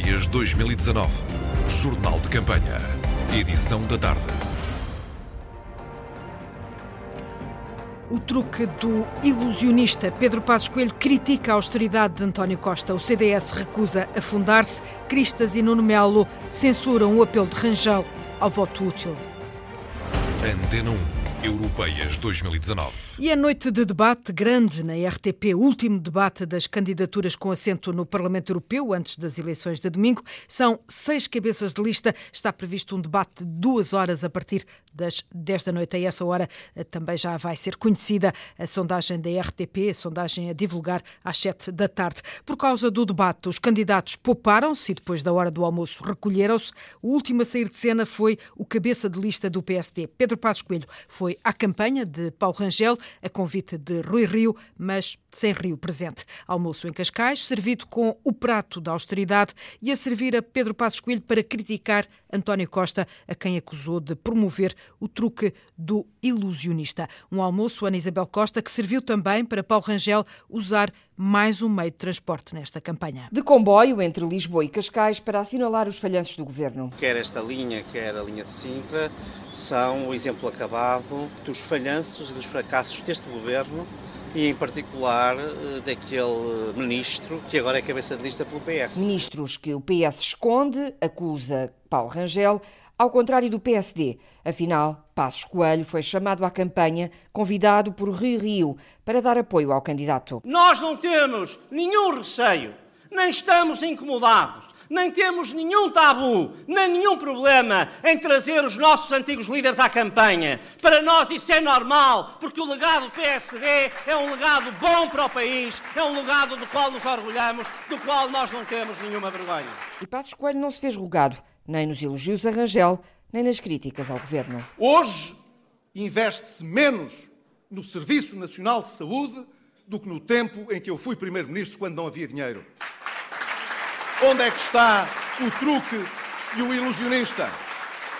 Europeias 2019. Jornal de Campanha. Edição da tarde. O truque do ilusionista Pedro Passos Coelho critica a austeridade de António Costa. O CDS recusa afundar-se. Cristas e Nuno Melo censuram o apelo de Rangel ao voto útil. Antena 1. Europeias 2019. E a noite de debate grande na RTP, último debate das candidaturas com assento no Parlamento Europeu antes das eleições de domingo. São seis cabeças de lista. Está previsto um debate de duas horas a partir das 10 da noite. A essa hora eh, também já vai ser conhecida a sondagem da RTP, a sondagem a divulgar às 7 da tarde. Por causa do debate, os candidatos pouparam-se e depois da hora do almoço recolheram-se. O último a sair de cena foi o cabeça de lista do PSD, Pedro Passos Coelho. Foi à campanha de Paulo Rangel, a convite de Rui Rio, mas sem Rio presente. Almoço em Cascais, servido com o prato da austeridade e a servir a Pedro Passos Coelho para criticar António Costa, a quem acusou de promover o truque do ilusionista. Um almoço, Ana Isabel Costa, que serviu também para Paulo Rangel usar mais um meio de transporte nesta campanha. De comboio entre Lisboa e Cascais para assinalar os falhanços do governo. Quer esta linha, quer a linha de Sintra, são o exemplo acabado dos falhanços e dos fracassos deste governo e em particular eh, daquele ministro que agora é cabeça de lista pelo PS. Ministros que o PS esconde, acusa Paulo Rangel, ao contrário do PSD. Afinal, Passos Coelho foi chamado à campanha, convidado por Rio Rio para dar apoio ao candidato. Nós não temos nenhum receio, nem estamos incomodados nem temos nenhum tabu, nem nenhum problema em trazer os nossos antigos líderes à campanha. Para nós isso é normal, porque o legado do PSD é um legado bom para o país, é um legado do qual nos orgulhamos, do qual nós não temos nenhuma vergonha. E Passos Coelho não se fez rogado, nem nos elogios a Rangel, nem nas críticas ao governo. Hoje investe-se menos no Serviço Nacional de Saúde do que no tempo em que eu fui Primeiro-Ministro, quando não havia dinheiro. Onde é que está o truque e o ilusionista?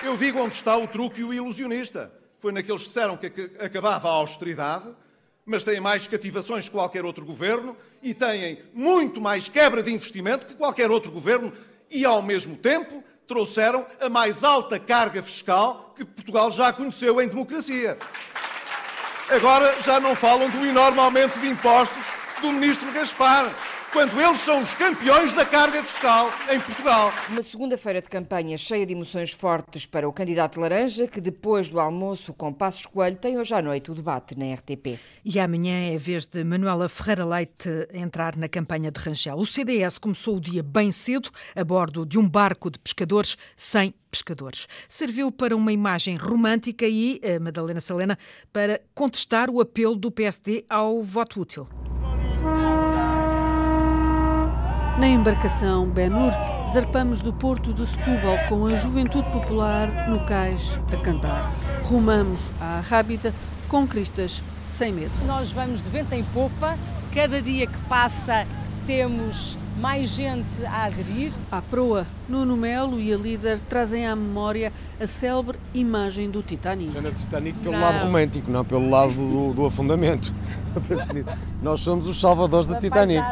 Eu digo onde está o truque e o ilusionista. Foi naqueles que disseram que acabava a austeridade, mas têm mais cativações que qualquer outro governo e têm muito mais quebra de investimento que qualquer outro governo e, ao mesmo tempo, trouxeram a mais alta carga fiscal que Portugal já conheceu em democracia. Agora já não falam do enorme aumento de impostos do ministro Gaspar quando eles são os campeões da carga fiscal em Portugal. Uma segunda-feira de campanha cheia de emoções fortes para o candidato laranja, que depois do almoço com Passos Coelho tem hoje à noite o debate na RTP. E amanhã é a vez de Manuela Ferreira Leite entrar na campanha de Rangel. O CDS começou o dia bem cedo, a bordo de um barco de pescadores sem pescadores. Serviu para uma imagem romântica e, eh, Madalena Salena, para contestar o apelo do PSD ao voto útil. Na embarcação Ben-Hur, zarpamos do porto de Setúbal com a juventude popular no cais a cantar. Rumamos à Rábida com cristas sem medo. Nós vamos de vento em popa, cada dia que passa temos mais gente a aderir. À proa, Nuno Melo e a líder trazem à memória a célebre imagem do Titanic. Cena do Titanic pelo não. lado romântico, não pelo lado do, do afundamento. Nós somos os salvadores do Titanic.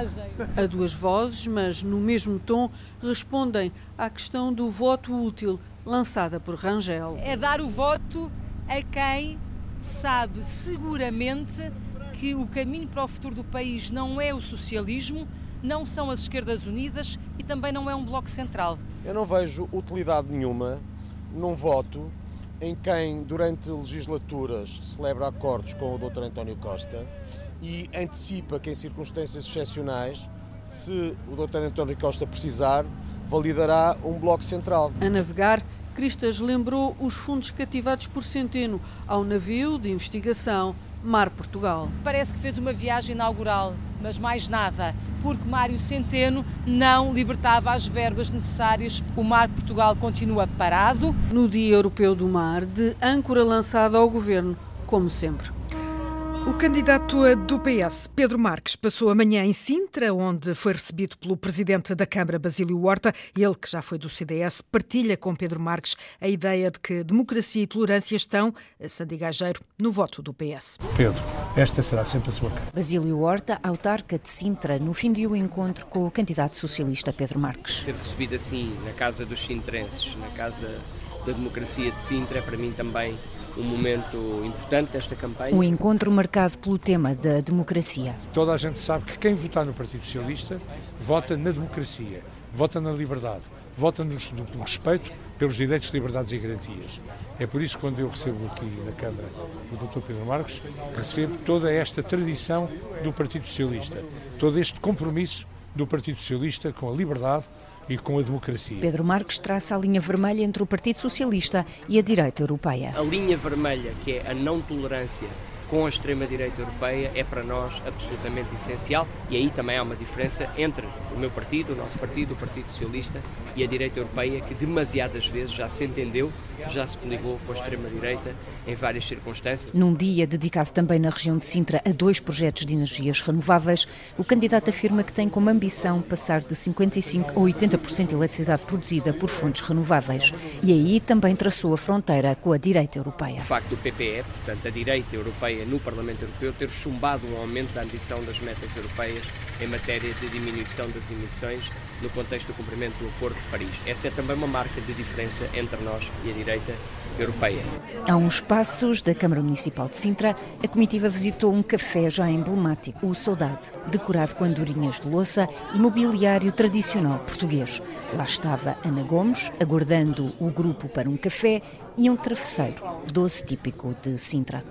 A duas vozes, mas no mesmo tom, respondem à questão do voto útil lançada por Rangel. É dar o voto a quem sabe seguramente que o caminho para o futuro do país não é o socialismo, não são as esquerdas unidas e também não é um bloco central. Eu não vejo utilidade nenhuma num voto em quem, durante legislaturas, celebra acordos com o Dr. António Costa e antecipa que, em circunstâncias excepcionais, se o Dr. António Costa precisar, validará um bloco central. A navegar, Cristas lembrou os fundos cativados por Centeno ao navio de investigação Mar Portugal. Parece que fez uma viagem inaugural, mas mais nada, porque Mário Centeno não libertava as verbas necessárias. O Mar Portugal continua parado. No Dia Europeu do Mar, de âncora lançada ao governo, como sempre. O candidato do PS, Pedro Marques, passou amanhã em Sintra, onde foi recebido pelo presidente da Câmara, Basílio Horta. Ele, que já foi do CDS, partilha com Pedro Marques a ideia de que democracia e tolerância estão, Sandy Gageiro, no voto do PS. Pedro, esta será sempre a sua cara. Basílio Horta, autarca de Sintra, no fim de um encontro com o candidato socialista Pedro Marques. Ser recebido assim, na casa dos sintrenses, na casa da democracia de Sintra, é para mim também um momento importante desta campanha. Um encontro marcado pelo tema da democracia. Toda a gente sabe que quem votar no Partido Socialista vota na democracia, vota na liberdade, vota no, no respeito pelos direitos, liberdades e garantias. É por isso que quando eu recebo aqui na Câmara o Dr. Pedro Marques, recebo toda esta tradição do Partido Socialista, todo este compromisso do Partido Socialista com a liberdade, e com a democracia. Pedro Marques traça a linha vermelha entre o Partido Socialista e a direita europeia. A linha vermelha, que é a não tolerância com a extrema-direita europeia é para nós absolutamente essencial e aí também há uma diferença entre o meu partido, o nosso partido, o Partido Socialista e a direita europeia que demasiadas vezes já se entendeu, já se coligou com a extrema-direita em várias circunstâncias. Num dia dedicado também na região de Sintra a dois projetos de energias renováveis, o candidato afirma que tem como ambição passar de 55% a 80% de eletricidade produzida por fontes renováveis. E aí também traçou a fronteira com a direita europeia. O facto do PPE, portanto a direita europeia Europeia, no Parlamento Europeu, ter chumbado um aumento da ambição das metas europeias em matéria de diminuição das emissões no contexto do cumprimento do Acordo de Paris. Essa é também uma marca de diferença entre nós e a direita europeia. A uns passos da Câmara Municipal de Sintra, a comitiva visitou um café já emblemático, o Saudade, decorado com andorinhas de louça e mobiliário tradicional português. Lá estava Ana Gomes, aguardando o grupo para um café e um travesseiro, doce típico de Sintra.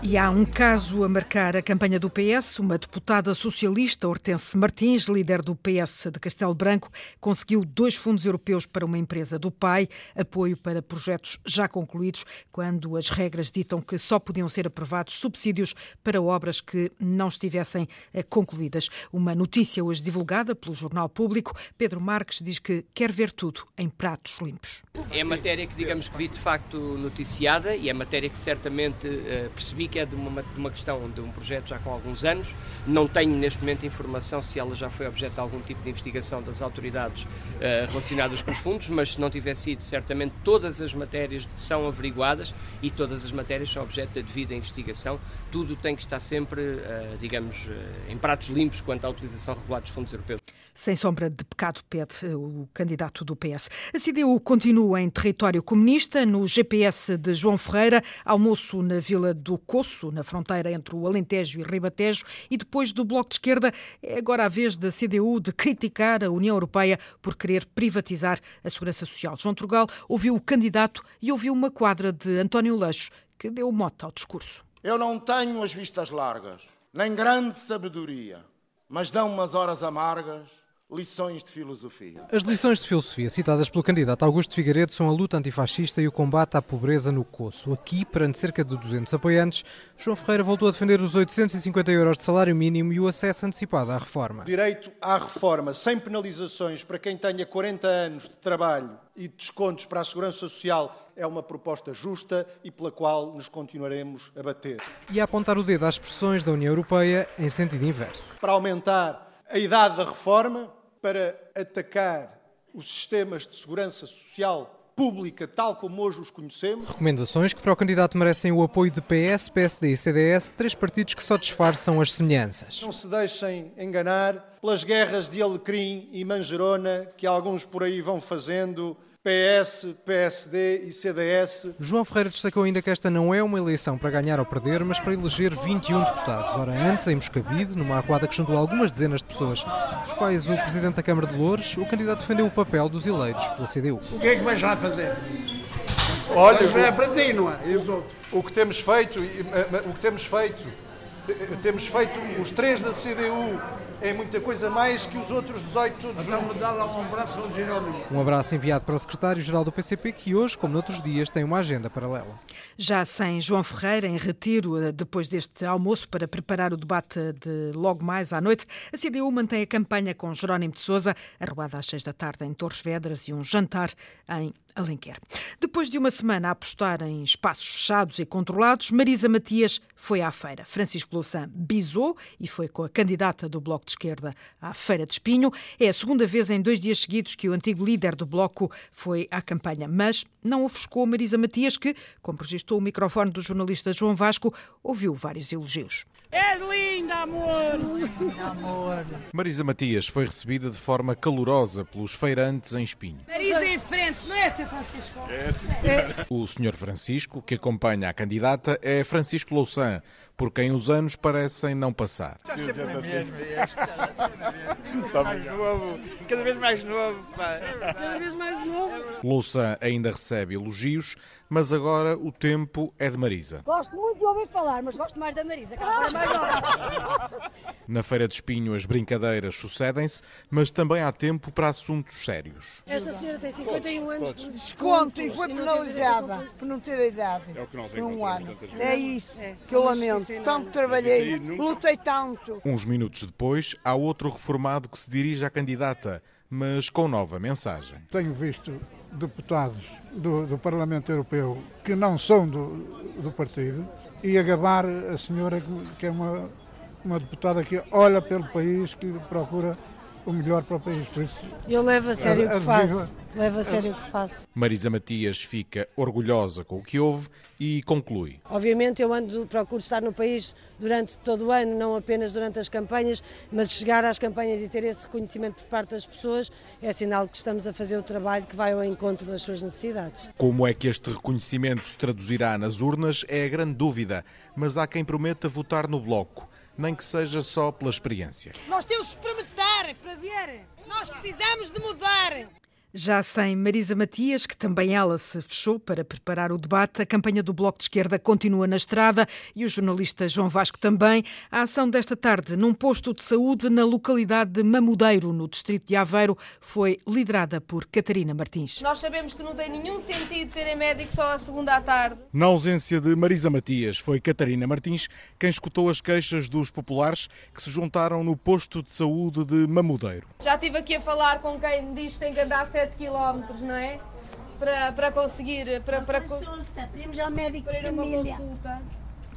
E há um caso a marcar a campanha do PS. Uma deputada socialista, Hortense Martins, líder do PS de Castelo Branco, conseguiu dois fundos europeus para uma empresa do pai, apoio para projetos já concluídos, quando as regras ditam que só podiam ser aprovados subsídios para obras que não estivessem eh, concluídas. Uma notícia hoje divulgada pelo Jornal Público. Pedro Marques diz que quer ver tudo em pratos limpos. É matéria que, digamos que vi de facto noticiada e é matéria que certamente uh, percebi que é de uma, de uma questão de um projeto já com alguns anos. Não tenho neste momento informação se ela já foi objeto de algum tipo de investigação das autoridades uh, relacionadas com os fundos, mas se não tiver sido, certamente todas as matérias são averiguadas e todas as matérias são objeto da devida investigação. Tudo tem que estar sempre, uh, digamos, uh, em pratos limpos quanto à utilização regular dos fundos europeus. Sem sombra de pecado, pede o candidato do PS. A CDU continua em território comunista. No GPS de João Ferreira, almoço na Vila do Coço, na fronteira entre o Alentejo e Ribatejo, e depois do Bloco de Esquerda, é agora a vez da CDU de criticar a União Europeia por querer privatizar a segurança social. João Trugal ouviu o candidato e ouviu uma quadra de António Leixo, que deu mote ao discurso. Eu não tenho as vistas largas, nem grande sabedoria, mas dão umas horas amargas Lições de filosofia. As lições de filosofia citadas pelo candidato Augusto Figueiredo são a luta antifascista e o combate à pobreza no Coço. Aqui, perante cerca de 200 apoiantes, João Ferreira voltou a defender os 850 euros de salário mínimo e o acesso antecipado à reforma. Direito à reforma, sem penalizações para quem tenha 40 anos de trabalho e descontos para a segurança social é uma proposta justa e pela qual nos continuaremos a bater. E a apontar o dedo às pressões da União Europeia em sentido inverso. Para aumentar a idade da reforma, para atacar os sistemas de segurança social pública tal como hoje os conhecemos. Recomendações que para o candidato merecem o apoio de PS, PSD e CDS, três partidos que só disfarçam as semelhanças. Não se deixem enganar pelas guerras de Alecrim e Manjerona que alguns por aí vão fazendo PS, PSD e CDS. João Ferreira destacou ainda que esta não é uma eleição para ganhar ou perder, mas para eleger 21 deputados. Ora, antes, em Moscavide, numa arruada que juntou algumas dezenas de pessoas, dos quais o Presidente da Câmara de Louros, o candidato defendeu o papel dos eleitos pela CDU. O que é que vais lá fazer? Olha, é para ti, não é? O que temos feito, o que temos feito, temos feito os três da CDU é muita coisa mais que os outros 18 todos então me dá lá um abraço ao Jerónimo. Um abraço enviado para o secretário-geral do PCP, que hoje, como noutros dias, tem uma agenda paralela. Já sem João Ferreira, em retiro eh, depois deste almoço para preparar o debate de logo mais à noite, a CDU mantém a campanha com Jerónimo de Sousa, arruada às seis da tarde em Torres Vedras e um jantar em Alenquer. Depois de uma semana a apostar em espaços fechados e controlados, Marisa Matias foi à feira. Francisco Louçã bisou e foi com a candidata do Bloco de Esquerda à Feira de Espinho. É a segunda vez em dois dias seguidos que o antigo líder do Bloco foi à campanha, mas não ofuscou Marisa Matias, que, como registrou o microfone do jornalista João Vasco, ouviu vários elogios. És linda, amor! amor! Marisa Matias foi recebida de forma calorosa pelos feirantes em Espinho. Marisa em frente, não é, Sr. Francisco? É, sim, é. O Sr. Francisco, que acompanha a candidata, é Francisco Louçã, por quem os anos parecem não passar. Está sempre na mesma. Está mais novo, cada vez mais novo. Pá. Cada vez mais novo. Louçã ainda recebe elogios, mas agora o tempo é de Marisa. Gosto muito de ouvir falar, mas gosto mais da Marisa, que ela é mais nova. Na Feira de Espinho as brincadeiras sucedem-se, mas também há tempo para assuntos sérios. Esta senhora tem 51 anos de desconto e foi penalizada por não ter a idade. É o que nós por um ano. É isso que eu lamento. Tanto trabalhei, lutei tanto. Uns minutos depois, há outro reformado que se dirige à candidata, mas com nova mensagem. Tenho visto deputados do, do Parlamento Europeu que não são do, do partido e a gabar a senhora que é uma, uma deputada que olha pelo país, que procura o melhor para o país. Por isso, Eu levo a sério o que faço. Levo a sério o que faço. Marisa Matias fica orgulhosa com o que houve e conclui. Obviamente eu ando, procuro estar no país durante todo o ano, não apenas durante as campanhas, mas chegar às campanhas e ter esse reconhecimento por parte das pessoas é sinal de que estamos a fazer o trabalho que vai ao encontro das suas necessidades. Como é que este reconhecimento se traduzirá nas urnas é a grande dúvida, mas há quem prometa votar no Bloco nem que seja só pela experiência. Nós temos experimentar para ver. Nós precisamos de mudar. Já sem Marisa Matias, que também ela se fechou para preparar o debate, a campanha do Bloco de Esquerda continua na estrada e o jornalista João Vasco também. A ação desta tarde num posto de saúde na localidade de Mamudeiro, no distrito de Aveiro, foi liderada por Catarina Martins. Nós sabemos que não tem nenhum sentido terem médico só à segunda à tarde. Na ausência de Marisa Matias, foi Catarina Martins quem escutou as queixas dos populares que se juntaram no posto de saúde de Mamudeiro. Já estive aqui a falar com quem me diz que tem que andar 7 km, não é? Para, para conseguir. Para, para, consulta, pedimos ao médico para ir uma família. consulta.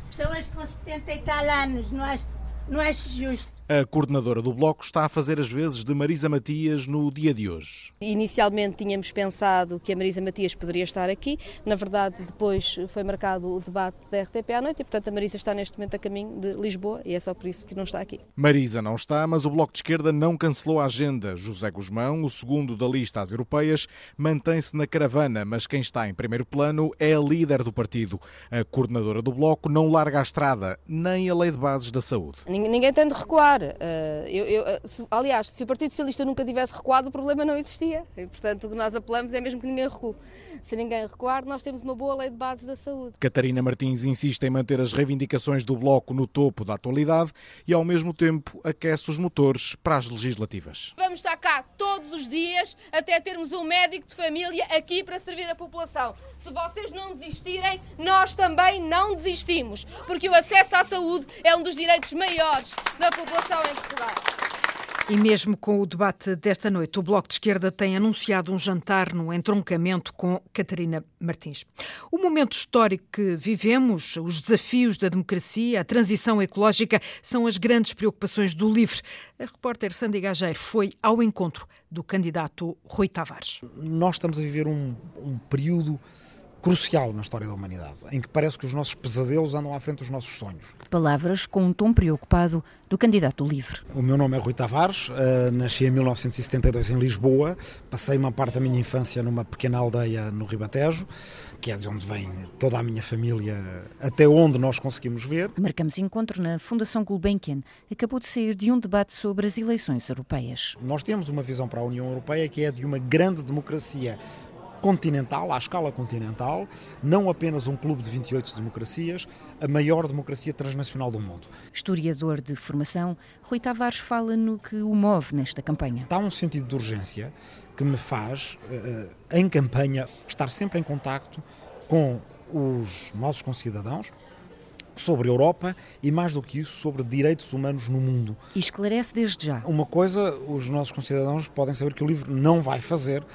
Pessoas com 70 e tal anos, não acho, não acho justo. A coordenadora do Bloco está a fazer as vezes de Marisa Matias no dia de hoje. Inicialmente tínhamos pensado que a Marisa Matias poderia estar aqui. Na verdade, depois foi marcado o debate da RTP à noite e, portanto, a Marisa está neste momento a caminho de Lisboa e é só por isso que não está aqui. Marisa não está, mas o Bloco de Esquerda não cancelou a agenda. José Guzmão, o segundo da lista às europeias, mantém-se na caravana, mas quem está em primeiro plano é a líder do partido. A coordenadora do Bloco não larga a estrada, nem a lei de bases da saúde. Ninguém tem de recuar. Uh, eu, eu, se, aliás, se o Partido Socialista nunca tivesse recuado, o problema não existia. E, portanto, o que nós apelamos é mesmo que ninguém recue. Se ninguém recuar, nós temos uma boa lei de bases da saúde. Catarina Martins insiste em manter as reivindicações do Bloco no topo da atualidade e, ao mesmo tempo, aquece os motores para as legislativas. Vamos estar cá todos os dias até termos um médico de família aqui para servir a população. Se vocês não desistirem, nós também não desistimos, porque o acesso à saúde é um dos direitos maiores da população em Portugal. E mesmo com o debate desta noite, o Bloco de Esquerda tem anunciado um jantar no entroncamento com Catarina Martins. O momento histórico que vivemos, os desafios da democracia, a transição ecológica, são as grandes preocupações do LIVRE. A repórter Sandy Gageiro foi ao encontro do candidato Rui Tavares. Nós estamos a viver um, um período crucial na história da humanidade, em que parece que os nossos pesadelos andam à frente dos nossos sonhos. Palavras com um tom preocupado do candidato livre. O meu nome é Rui Tavares, uh, nasci em 1972 em Lisboa, passei uma parte da minha infância numa pequena aldeia no Ribatejo, que é de onde vem toda a minha família, até onde nós conseguimos ver. Marcamos encontro na Fundação Gulbenkian. Acabou de sair de um debate sobre as eleições europeias. Nós temos uma visão para a União Europeia que é de uma grande democracia continental, à escala continental, não apenas um clube de 28 democracias, a maior democracia transnacional do mundo. Historiador de formação, Rui Tavares fala no que o move nesta campanha. Há um sentido de urgência que me faz, em campanha, estar sempre em contacto com os nossos concidadãos, sobre a Europa e, mais do que isso, sobre direitos humanos no mundo. E esclarece desde já. Uma coisa, os nossos concidadãos podem saber que o livro não vai fazer eh,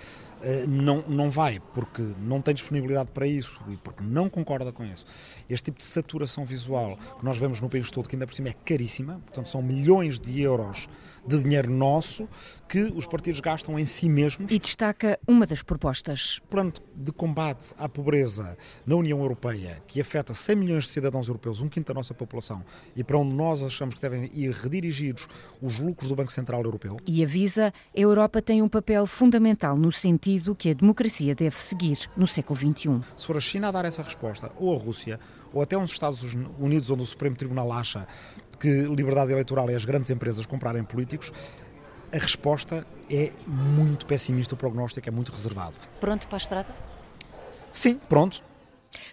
não, não vai, porque não tem disponibilidade para isso e porque não concorda com isso. Este tipo de saturação visual que nós vemos no país todo, que ainda por cima é caríssima, portanto são milhões de euros de dinheiro nosso que os partidos gastam em si mesmos. E destaca uma das propostas. O plano de combate à pobreza na União Europeia, que afeta 100 milhões de cidadãos europeus, um quinto da nossa população, e para onde nós achamos que devem ir redirigidos os lucros do Banco Central Europeu. E avisa, a Europa tem um papel fundamental no sentido que a democracia deve seguir no século XXI. Se for a China a dar essa resposta, ou a Rússia, ou até uns Estados Unidos, onde o Supremo Tribunal acha que liberdade eleitoral é as grandes empresas comprarem políticos, a resposta é muito pessimista, o prognóstico é muito reservado. Pronto para a estrada? Sim, pronto.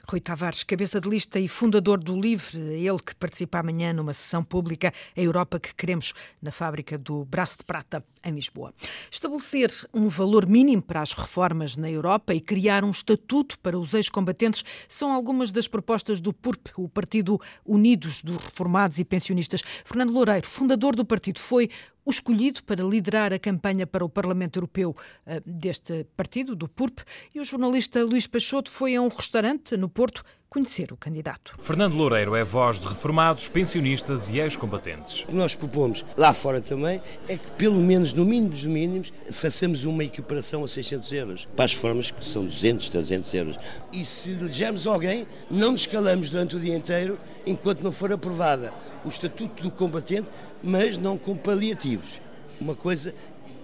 Rui Tavares, cabeça de lista e fundador do LIVRE, ele que participa amanhã numa sessão pública A Europa que Queremos, na fábrica do Braço de Prata, em Lisboa. Estabelecer um valor mínimo para as reformas na Europa e criar um estatuto para os ex-combatentes são algumas das propostas do PURP, o Partido Unidos dos Reformados e Pensionistas. Fernando Loureiro, fundador do partido, foi o escolhido para liderar a campanha para o Parlamento Europeu uh, deste partido, do PURP, e o jornalista Luís Peixoto foi a um restaurante no Porto conhecer o candidato. Fernando Loureiro é voz de reformados, pensionistas e ex-combatentes. O que nós propomos lá fora também é que, pelo menos no mínimo dos mínimos, façamos uma equiparação a 600 euros para as formas que são 200, 300 euros. E se elegermos alguém, não nos calamos durante o dia inteiro enquanto não for aprovada o Estatuto do Combatente, mas não com paliativos. Uma coisa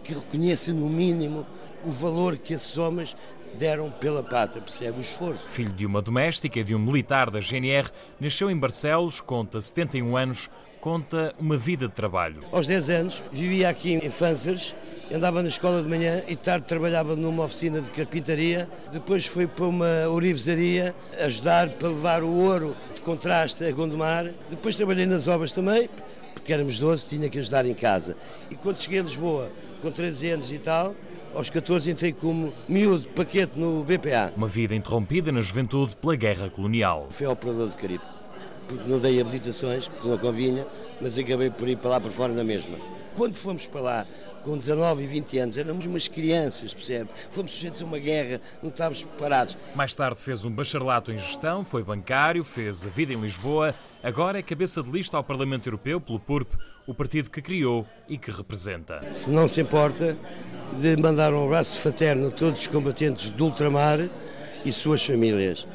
que reconheça, no mínimo, o valor que esses homens deram pela pátria, percebe o esforço. Filho de uma doméstica e de um militar da GNR, nasceu em Barcelos, conta 71 anos, conta uma vida de trabalho. Aos 10 anos, vivia aqui em Fanzers, andava na escola de manhã e de tarde trabalhava numa oficina de carpintaria. Depois foi para uma orivesaria ajudar para levar o ouro de contraste a Gondomar. Depois trabalhei nas obras também, porque éramos 12, tinha que ajudar em casa. E quando cheguei a Lisboa, com 13 anos e tal, aos 14 entrei como miúdo paquete no BPA. Uma vida interrompida na juventude pela guerra colonial. Fui operador de Caribe, porque não dei habilitações, porque não convinha, mas acabei por ir para lá para fora na mesma. Quando fomos para lá, com 19 e 20 anos, éramos umas crianças, percebe? Fomos sujeitos a uma guerra, não estávamos preparados. Mais tarde fez um bacharelato em gestão, foi bancário, fez a vida em Lisboa, agora é cabeça de lista ao Parlamento Europeu pelo PURP, o partido que criou e que representa. Se não se importa de mandar um abraço fraterno a todos os combatentes do ultramar e suas famílias.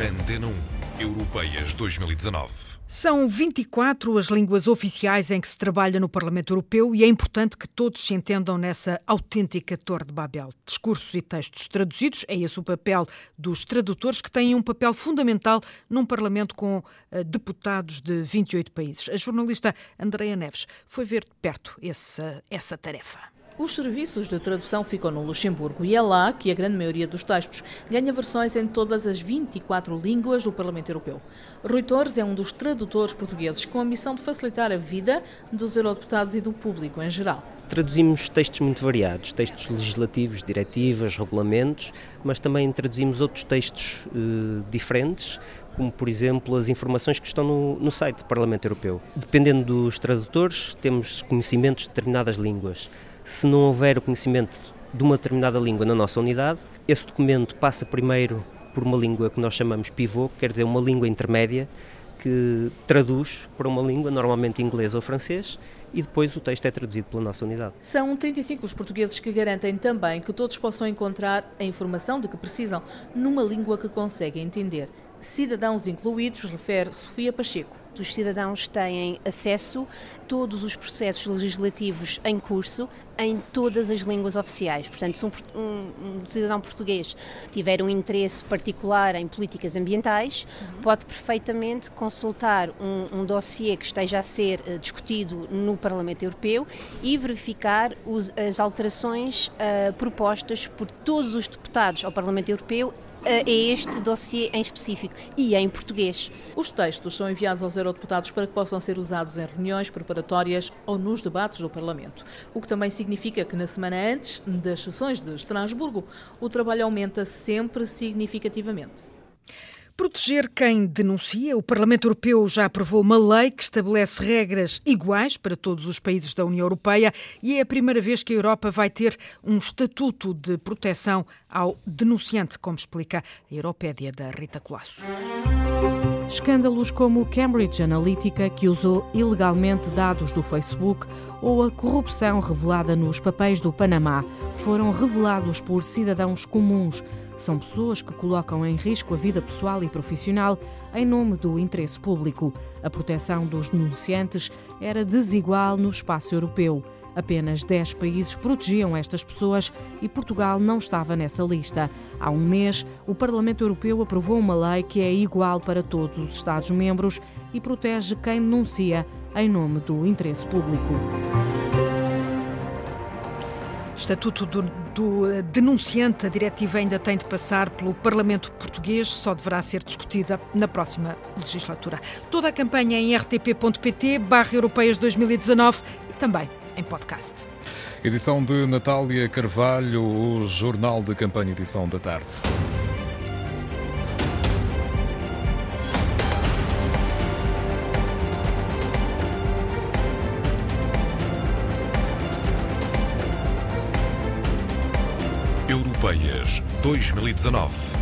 Antena 1, Europeias 2019. São 24 as línguas oficiais em que se trabalha no Parlamento Europeu e é importante que todos se entendam nessa autêntica Torre de Babel. Discursos e textos traduzidos, é esse o papel dos tradutores, que têm um papel fundamental num Parlamento com uh, deputados de 28 países. A jornalista Andreia Neves foi ver de perto essa, essa tarefa. Os serviços de tradução ficam no Luxemburgo e é lá que a grande maioria dos textos ganha versões em todas as 24 línguas do Parlamento Europeu. Rui Torres é um dos tradutores portugueses com a missão de facilitar a vida dos eurodeputados e do público em geral. Traduzimos textos muito variados, textos legislativos, diretivas, regulamentos, mas também traduzimos outros textos uh, diferentes, como por exemplo as informações que estão no, no site do Parlamento Europeu. Dependendo dos tradutores, temos conhecimentos de determinadas línguas. Se não houver o conhecimento de uma determinada língua na nossa unidade, esse documento passa primeiro por uma língua que nós chamamos pivô, que quer dizer uma língua intermédia, que traduz para uma língua, normalmente inglês ou francês, e depois o texto é traduzido pela nossa unidade. São 35 os portugueses que garantem também que todos possam encontrar a informação de que precisam numa língua que conseguem entender. Cidadãos incluídos, refere Sofia Pacheco os cidadãos têm acesso a todos os processos legislativos em curso em todas as línguas oficiais. Portanto, se um, um, um cidadão português tiver um interesse particular em políticas ambientais, uhum. pode perfeitamente consultar um, um dossiê que esteja a ser uh, discutido no Parlamento Europeu e verificar os, as alterações uh, propostas por todos os deputados ao Parlamento Europeu a este dossiê em específico e em português. Os textos são enviados aos eurodeputados para que possam ser usados em reuniões preparatórias ou nos debates do Parlamento, o que também significa que na semana antes das sessões de Estrasburgo o trabalho aumenta sempre significativamente. Proteger quem denuncia, o Parlamento Europeu já aprovou uma lei que estabelece regras iguais para todos os países da União Europeia e é a primeira vez que a Europa vai ter um estatuto de proteção ao denunciante, como explica a Europédia da Rita Colasso. Escândalos como o Cambridge Analytica, que usou ilegalmente dados do Facebook, ou a corrupção revelada nos papéis do Panamá, foram revelados por cidadãos comuns são pessoas que colocam em risco a vida pessoal e profissional em nome do interesse público. A proteção dos denunciantes era desigual no espaço europeu. Apenas 10 países protegiam estas pessoas e Portugal não estava nessa lista. Há um mês, o Parlamento Europeu aprovou uma lei que é igual para todos os Estados-membros e protege quem denuncia em nome do interesse público. Estatuto do, do, eh, denunciante, a diretiva ainda tem de passar pelo Parlamento Português, só deverá ser discutida na próxima legislatura. Toda a campanha em rtp.pt barra Europeias 2019 e também em podcast. Edição de Natália Carvalho, o Jornal de Campanha, edição da tarde. 2019.